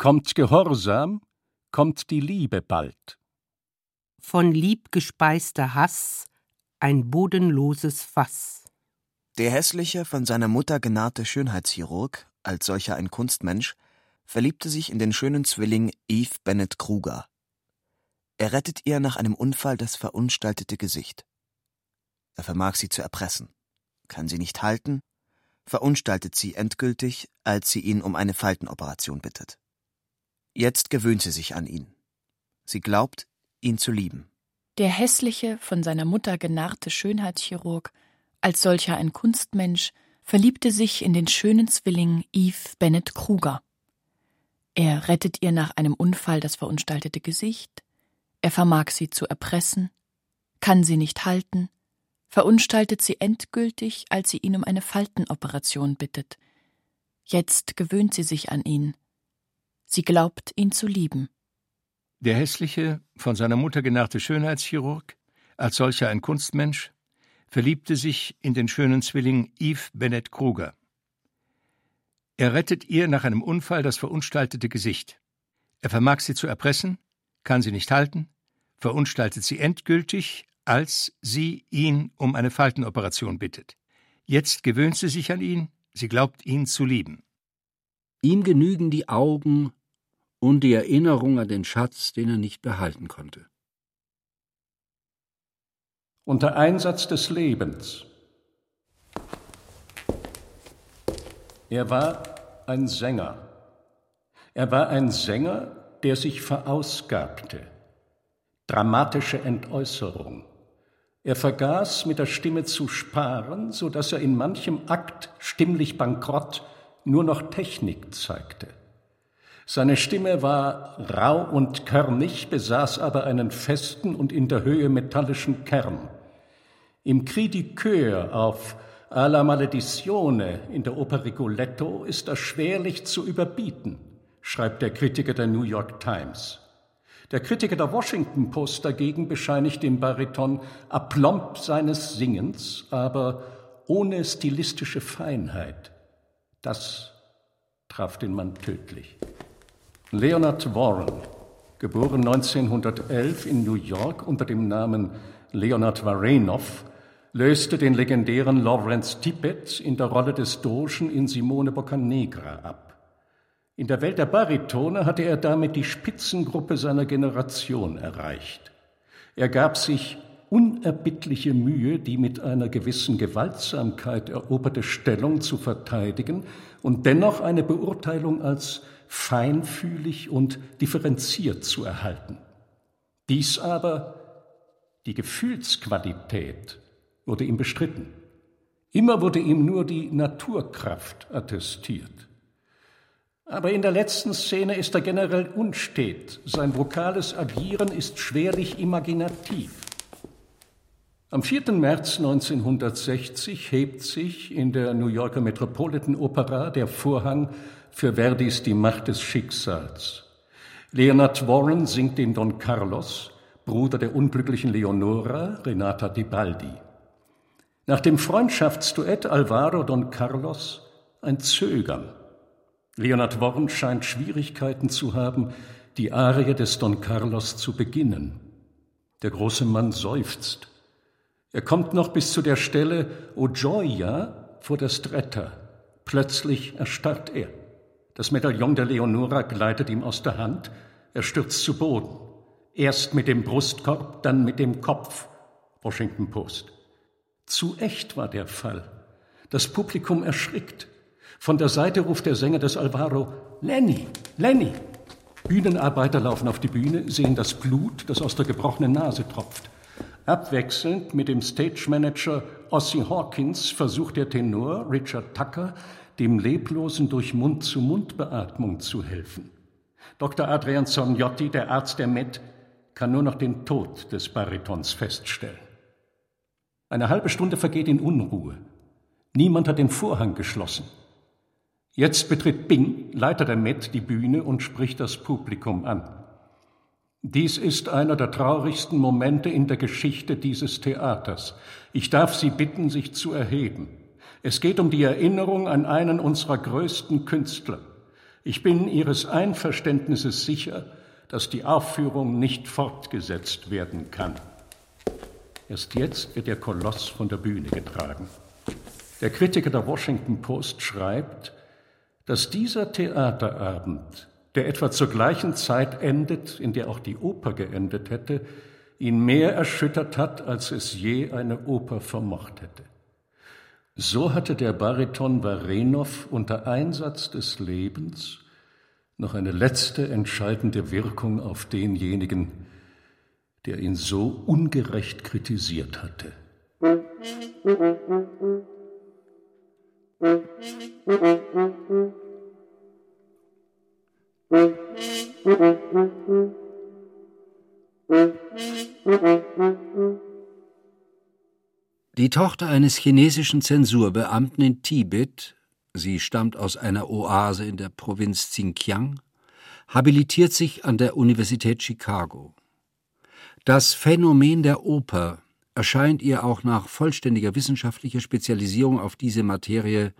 Kommt Gehorsam, kommt die Liebe bald. Von Lieb gespeister Hass ein bodenloses Fass. Der hässliche, von seiner Mutter genarrte Schönheitschirurg, als solcher ein Kunstmensch, verliebte sich in den schönen Zwilling Eve Bennett Kruger. Er rettet ihr nach einem Unfall das verunstaltete Gesicht. Er vermag sie zu erpressen, kann sie nicht halten, verunstaltet sie endgültig, als sie ihn um eine Faltenoperation bittet. Jetzt gewöhnt sie sich an ihn. Sie glaubt, ihn zu lieben. Der hässliche, von seiner Mutter genarrte Schönheitschirurg, als solcher ein Kunstmensch, verliebte sich in den schönen Zwilling Eve Bennett Kruger. Er rettet ihr nach einem Unfall das verunstaltete Gesicht, er vermag sie zu erpressen, kann sie nicht halten, verunstaltet sie endgültig, als sie ihn um eine Faltenoperation bittet. Jetzt gewöhnt sie sich an ihn, Sie glaubt, ihn zu lieben. Der hässliche, von seiner Mutter genarrte Schönheitschirurg, als solcher ein Kunstmensch, verliebte sich in den schönen Zwilling Yves Bennett Kruger. Er rettet ihr nach einem Unfall das verunstaltete Gesicht. Er vermag sie zu erpressen, kann sie nicht halten, verunstaltet sie endgültig, als sie ihn um eine Faltenoperation bittet. Jetzt gewöhnt sie sich an ihn, sie glaubt ihn zu lieben. Ihm genügen die Augen und die Erinnerung an den Schatz, den er nicht behalten konnte. Unter Einsatz des Lebens. Er war ein Sänger. Er war ein Sänger, der sich verausgabte. Dramatische Entäußerung. Er vergaß, mit der Stimme zu sparen, so dass er in manchem Akt stimmlich bankrott nur noch Technik zeigte. Seine Stimme war rau und körnig, besaß aber einen festen und in der Höhe metallischen Kern. Im Cri du Coeur auf Alla Maledizione in der Oper Rigoletto ist er schwerlich zu überbieten, schreibt der Kritiker der New York Times. Der Kritiker der Washington Post dagegen bescheinigt dem Bariton Aplomb seines Singens, aber ohne stilistische Feinheit. Das traf den Mann tödlich. Leonard Warren, geboren 1911 in New York unter dem Namen Leonard Varenov, löste den legendären Lawrence Tippett in der Rolle des Dogen in Simone Boccanegra ab. In der Welt der Baritone hatte er damit die Spitzengruppe seiner Generation erreicht. Er gab sich unerbittliche Mühe, die mit einer gewissen Gewaltsamkeit eroberte Stellung zu verteidigen und dennoch eine Beurteilung als feinfühlig und differenziert zu erhalten. Dies aber, die Gefühlsqualität, wurde ihm bestritten. Immer wurde ihm nur die Naturkraft attestiert. Aber in der letzten Szene ist er generell unstet. Sein vokales Agieren ist schwerlich imaginativ. Am 4. März 1960 hebt sich in der New Yorker Metropolitan Opera der Vorhang für Verdis Die Macht des Schicksals. Leonard Warren singt den Don Carlos, Bruder der unglücklichen Leonora, Renata Tibaldi. Nach dem Freundschaftsduett Alvaro Don Carlos ein Zögern. Leonard Warren scheint Schwierigkeiten zu haben, die Arie des Don Carlos zu beginnen. Der große Mann seufzt. Er kommt noch bis zu der Stelle O Gioia vor der Stretta. Plötzlich erstarrt er. Das Medaillon der Leonora gleitet ihm aus der Hand, er stürzt zu Boden. Erst mit dem Brustkorb, dann mit dem Kopf. Washington Post. Zu echt war der Fall. Das Publikum erschrickt. Von der Seite ruft der Sänger des Alvaro Lenny, Lenny. Bühnenarbeiter laufen auf die Bühne, sehen das Blut, das aus der gebrochenen Nase tropft. Abwechselnd mit dem Stage Manager Ossie Hawkins versucht der Tenor Richard Tucker, dem Leblosen durch Mund-zu-Mund-Beatmung zu helfen. Dr. Adrian Zorniotti, der Arzt der Met, kann nur noch den Tod des Baritons feststellen. Eine halbe Stunde vergeht in Unruhe. Niemand hat den Vorhang geschlossen. Jetzt betritt Bing, Leiter der Met, die Bühne und spricht das Publikum an. Dies ist einer der traurigsten Momente in der Geschichte dieses Theaters. Ich darf Sie bitten, sich zu erheben. Es geht um die Erinnerung an einen unserer größten Künstler. Ich bin Ihres Einverständnisses sicher, dass die Aufführung nicht fortgesetzt werden kann. Erst jetzt wird der Koloss von der Bühne getragen. Der Kritiker der Washington Post schreibt, dass dieser Theaterabend, der etwa zur gleichen Zeit endet, in der auch die Oper geendet hätte, ihn mehr erschüttert hat, als es je eine Oper vermocht hätte. So hatte der Bariton Varenov unter Einsatz des Lebens noch eine letzte entscheidende Wirkung auf denjenigen, der ihn so ungerecht kritisiert hatte. Die Tochter eines chinesischen Zensurbeamten in Tibet, sie stammt aus einer Oase in der Provinz Xinjiang, habilitiert sich an der Universität Chicago. Das Phänomen der Oper erscheint ihr auch nach vollständiger wissenschaftlicher Spezialisierung auf diese Materie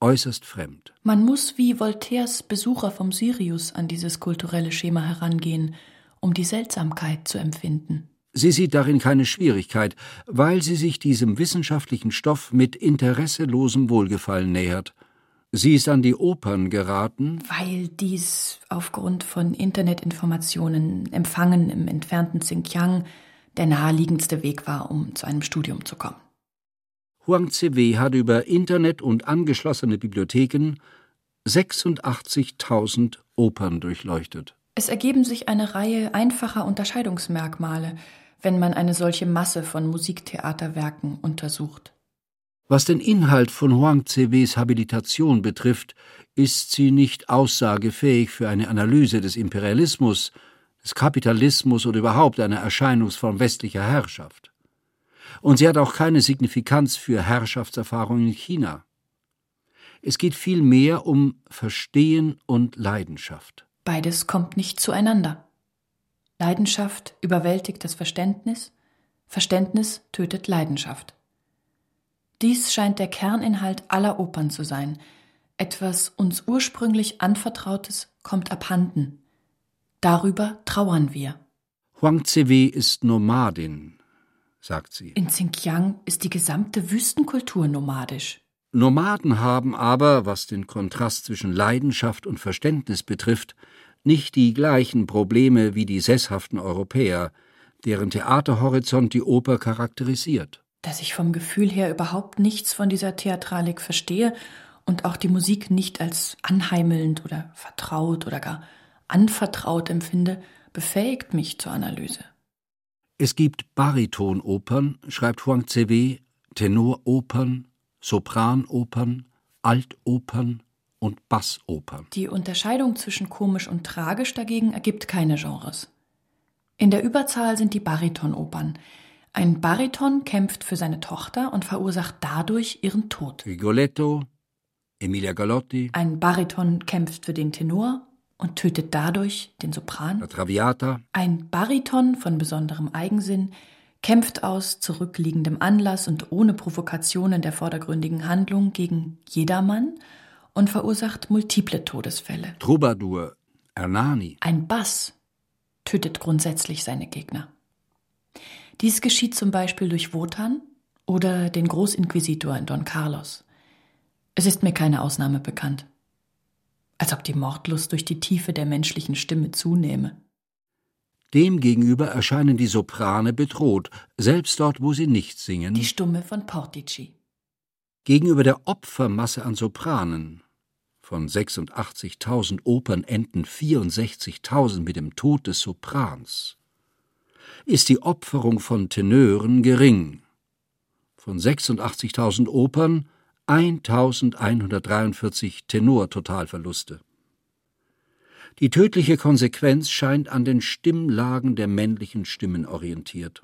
äußerst fremd. Man muss wie Voltaires Besucher vom Sirius an dieses kulturelle Schema herangehen, um die Seltsamkeit zu empfinden. Sie sieht darin keine Schwierigkeit, weil sie sich diesem wissenschaftlichen Stoff mit interesselosem Wohlgefallen nähert Sie ist an die Opern geraten. Weil dies aufgrund von Internetinformationen empfangen im entfernten Xinjiang der naheliegendste Weg war, um zu einem Studium zu kommen. Huang Ziwei hat über Internet und angeschlossene Bibliotheken 86.000 Opern durchleuchtet. Es ergeben sich eine Reihe einfacher Unterscheidungsmerkmale, wenn man eine solche Masse von Musiktheaterwerken untersucht. Was den Inhalt von Huang Ziweis Habilitation betrifft, ist sie nicht aussagefähig für eine Analyse des Imperialismus, des Kapitalismus oder überhaupt einer Erscheinungsform westlicher Herrschaft. Und sie hat auch keine Signifikanz für Herrschaftserfahrungen in China. Es geht vielmehr um Verstehen und Leidenschaft. Beides kommt nicht zueinander. Leidenschaft überwältigt das Verständnis, Verständnis tötet Leidenschaft. Dies scheint der Kerninhalt aller Opern zu sein. Etwas uns ursprünglich Anvertrautes kommt abhanden. Darüber trauern wir. Huang Ziwei ist Nomadin, sagt sie. In Xinjiang ist die gesamte Wüstenkultur nomadisch. Nomaden haben aber, was den Kontrast zwischen Leidenschaft und Verständnis betrifft, nicht die gleichen Probleme wie die sesshaften Europäer, deren Theaterhorizont die Oper charakterisiert dass ich vom Gefühl her überhaupt nichts von dieser Theatralik verstehe und auch die Musik nicht als anheimelnd oder vertraut oder gar anvertraut empfinde, befähigt mich zur Analyse. Es gibt Baritonopern, schreibt Huang Ziwei, Tenoropern, Sopranopern, Altopern und Bassopern. Die Unterscheidung zwischen komisch und tragisch dagegen ergibt keine Genres. In der Überzahl sind die Baritonopern, ein Bariton kämpft für seine Tochter und verursacht dadurch ihren Tod. Rigoletto, Emilia Galotti. Ein Bariton kämpft für den Tenor und tötet dadurch den Sopran. La Traviata. Ein Bariton von besonderem Eigensinn kämpft aus zurückliegendem Anlass und ohne Provokationen der vordergründigen Handlung gegen jedermann und verursacht multiple Todesfälle. Troubadour, Ernani. Ein Bass tötet grundsätzlich seine Gegner. Dies geschieht zum Beispiel durch Wotan oder den Großinquisitor in Don Carlos. Es ist mir keine Ausnahme bekannt. Als ob die Mordlust durch die Tiefe der menschlichen Stimme zunehme. Demgegenüber erscheinen die Soprane bedroht, selbst dort, wo sie nicht singen. Die Stumme von Portici. Gegenüber der Opfermasse an Sopranen, von 86.000 Opern enden 64.000 mit dem Tod des Soprans, ist die Opferung von Tenören gering. Von 86.000 Opern 1143 Tenor-Totalverluste. Die tödliche Konsequenz scheint an den Stimmlagen der männlichen Stimmen orientiert.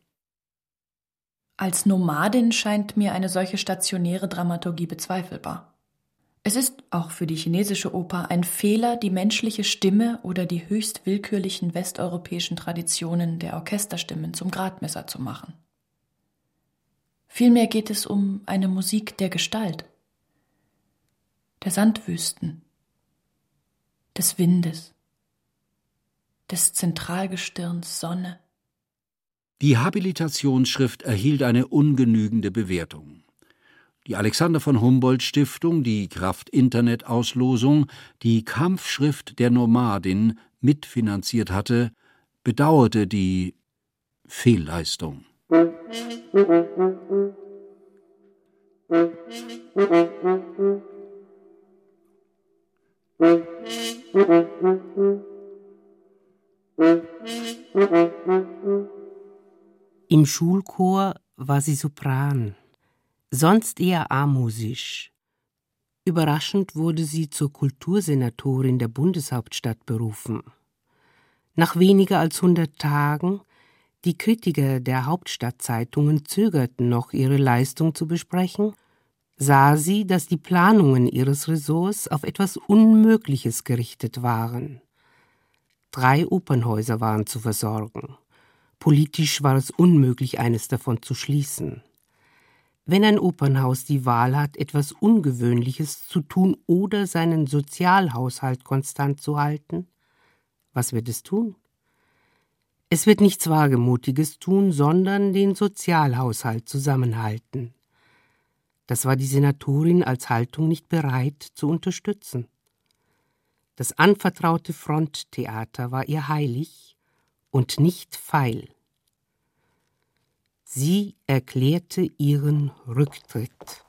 Als Nomadin scheint mir eine solche stationäre Dramaturgie bezweifelbar. Es ist auch für die chinesische Oper ein Fehler, die menschliche Stimme oder die höchst willkürlichen westeuropäischen Traditionen der Orchesterstimmen zum Gradmesser zu machen. Vielmehr geht es um eine Musik der Gestalt, der Sandwüsten, des Windes, des Zentralgestirns Sonne. Die Habilitationsschrift erhielt eine ungenügende Bewertung. Die Alexander von Humboldt Stiftung, die Kraft Internet Auslosung, die Kampfschrift der Nomadin mitfinanziert hatte, bedauerte die Fehlleistung. Im Schulchor war sie Sopran, sonst eher amusisch. Überraschend wurde sie zur Kultursenatorin der Bundeshauptstadt berufen. Nach weniger als hundert Tagen die Kritiker der Hauptstadtzeitungen zögerten noch, ihre Leistung zu besprechen, sah sie, dass die Planungen ihres Ressorts auf etwas Unmögliches gerichtet waren. Drei Opernhäuser waren zu versorgen. Politisch war es unmöglich, eines davon zu schließen. Wenn ein Opernhaus die Wahl hat, etwas Ungewöhnliches zu tun oder seinen Sozialhaushalt konstant zu halten, was wird es tun? Es wird nichts Wagemutiges tun, sondern den Sozialhaushalt zusammenhalten. Das war die Senatorin als Haltung nicht bereit zu unterstützen. Das anvertraute Fronttheater war ihr heilig und nicht feil. Sie erklärte ihren Rücktritt.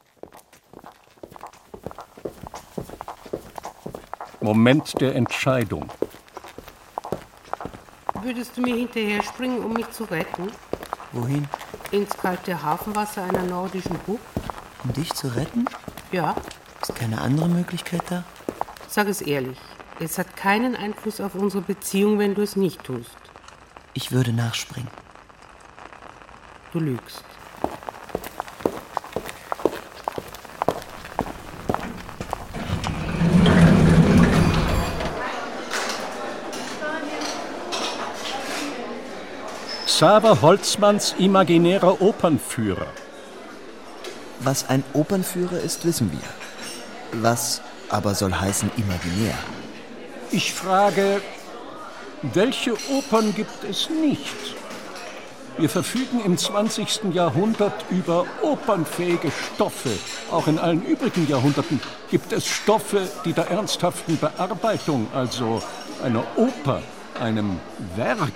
Moment der Entscheidung. Würdest du mir hinterher springen, um mich zu retten? Wohin? Ins kalte Hafenwasser einer nordischen Bucht? Um dich zu retten? Ja. Ist keine andere Möglichkeit da? Sag es ehrlich. Es hat keinen Einfluss auf unsere Beziehung, wenn du es nicht tust. Ich würde nachspringen. Du lügst. Xaver Holzmanns imaginärer Opernführer. Was ein Opernführer ist, wissen wir. Was aber soll heißen imaginär? Ich frage, welche Opern gibt es nicht? Wir verfügen im 20. Jahrhundert über opernfähige Stoffe. Auch in allen übrigen Jahrhunderten gibt es Stoffe, die der ernsthaften Bearbeitung, also einer Oper, einem Werk,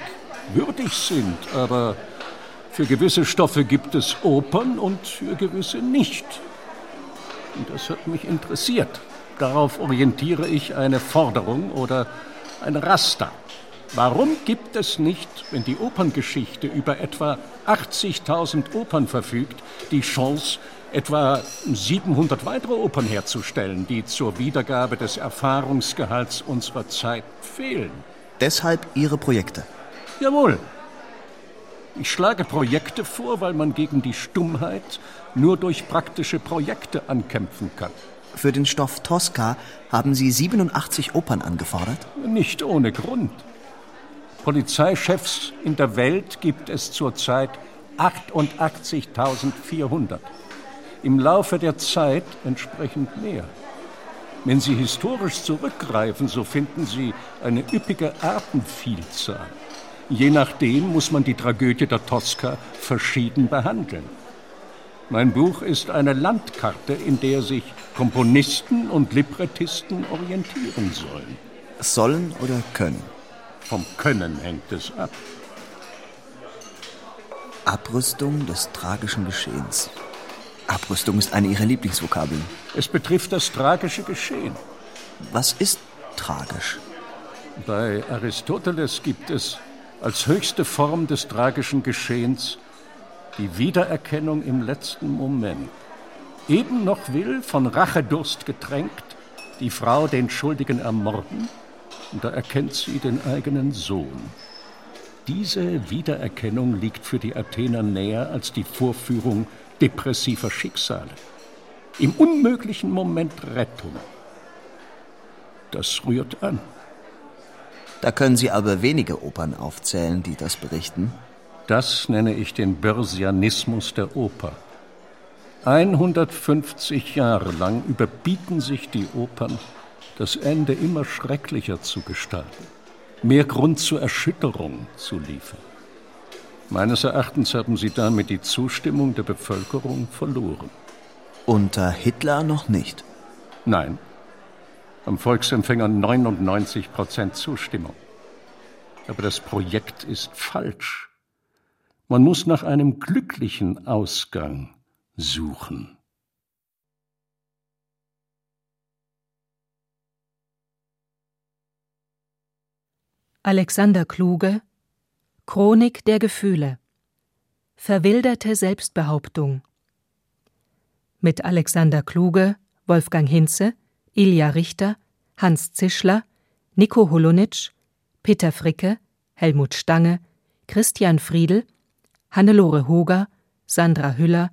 würdig sind. Aber für gewisse Stoffe gibt es Opern und für gewisse nicht. Und das hat mich interessiert. Darauf orientiere ich eine Forderung oder ein Raster. Warum gibt es nicht, wenn die Operngeschichte über etwa 80.000 Opern verfügt, die Chance, etwa 700 weitere Opern herzustellen, die zur Wiedergabe des Erfahrungsgehalts unserer Zeit fehlen? Deshalb Ihre Projekte. Jawohl. Ich schlage Projekte vor, weil man gegen die Stummheit nur durch praktische Projekte ankämpfen kann. Für den Stoff Tosca haben Sie 87 Opern angefordert? Nicht ohne Grund. Polizeichefs in der Welt gibt es zurzeit 88.400. Im Laufe der Zeit entsprechend mehr. Wenn Sie historisch zurückgreifen, so finden Sie eine üppige Artenvielzahl. Je nachdem muss man die Tragödie der Tosca verschieden behandeln. Mein Buch ist eine Landkarte, in der sich Komponisten und Librettisten orientieren sollen. Sollen oder können? Vom Können hängt es ab. Abrüstung des tragischen Geschehens. Abrüstung ist eine Ihrer Lieblingsvokabeln. Es betrifft das tragische Geschehen. Was ist tragisch? Bei Aristoteles gibt es als höchste Form des tragischen Geschehens Die Wiedererkennung im letzten Moment. Eben noch will, von Rachedurst getränkt, die Frau den Schuldigen ermorden, da erkennt sie den eigenen Sohn. Diese Wiedererkennung liegt für die Athener näher als die Vorführung depressiver Schicksale. Im unmöglichen Moment Rettung. Das rührt an. Da können Sie aber wenige Opern aufzählen, die das berichten. Das nenne ich den Börsianismus der Oper. 150 Jahre lang überbieten sich die Opern, das Ende immer schrecklicher zu gestalten, mehr Grund zur Erschütterung zu liefern. Meines Erachtens haben sie damit die Zustimmung der Bevölkerung verloren. Unter Hitler noch nicht? Nein. Am Volksempfänger 99 Prozent Zustimmung. Aber das Projekt ist falsch. Man muss nach einem glücklichen Ausgang suchen. Alexander Kluge Chronik der Gefühle Verwilderte Selbstbehauptung mit Alexander Kluge, Wolfgang Hinze, Ilja Richter, Hans Zischler, Nico Holonitsch, Peter Fricke, Helmut Stange, Christian Friedel, Hannelore Hoger, Sandra Hüller,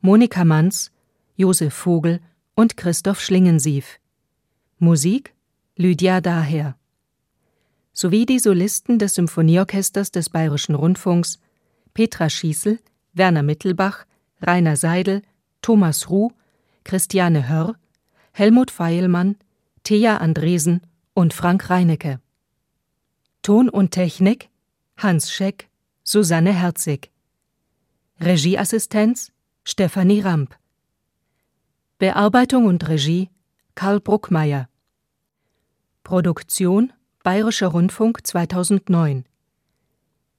Monika Manz, Josef Vogel und Christoph Schlingensief. Musik Lydia Daher. Sowie die Solisten des Symphonieorchesters des Bayerischen Rundfunks Petra Schießel, Werner Mittelbach, Rainer Seidel, Thomas Ruh, Christiane Hörr, Helmut Feilmann, Thea Andresen und Frank Reinecke. Ton und Technik Hans Scheck, Susanne Herzig. Regieassistenz Stefanie Ramp. Bearbeitung und Regie Karl Bruckmeier. Produktion Bayerischer Rundfunk 2009.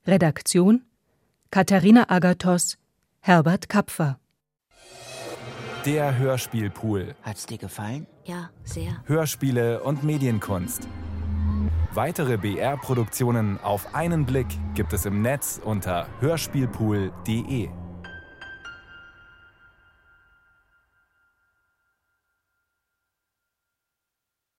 Redaktion Katharina Agathos, Herbert Kapfer. Der Hörspielpool. Hat's dir gefallen? Ja, sehr. Hörspiele und Medienkunst. Weitere BR-Produktionen auf einen Blick gibt es im Netz unter hörspielpool.de.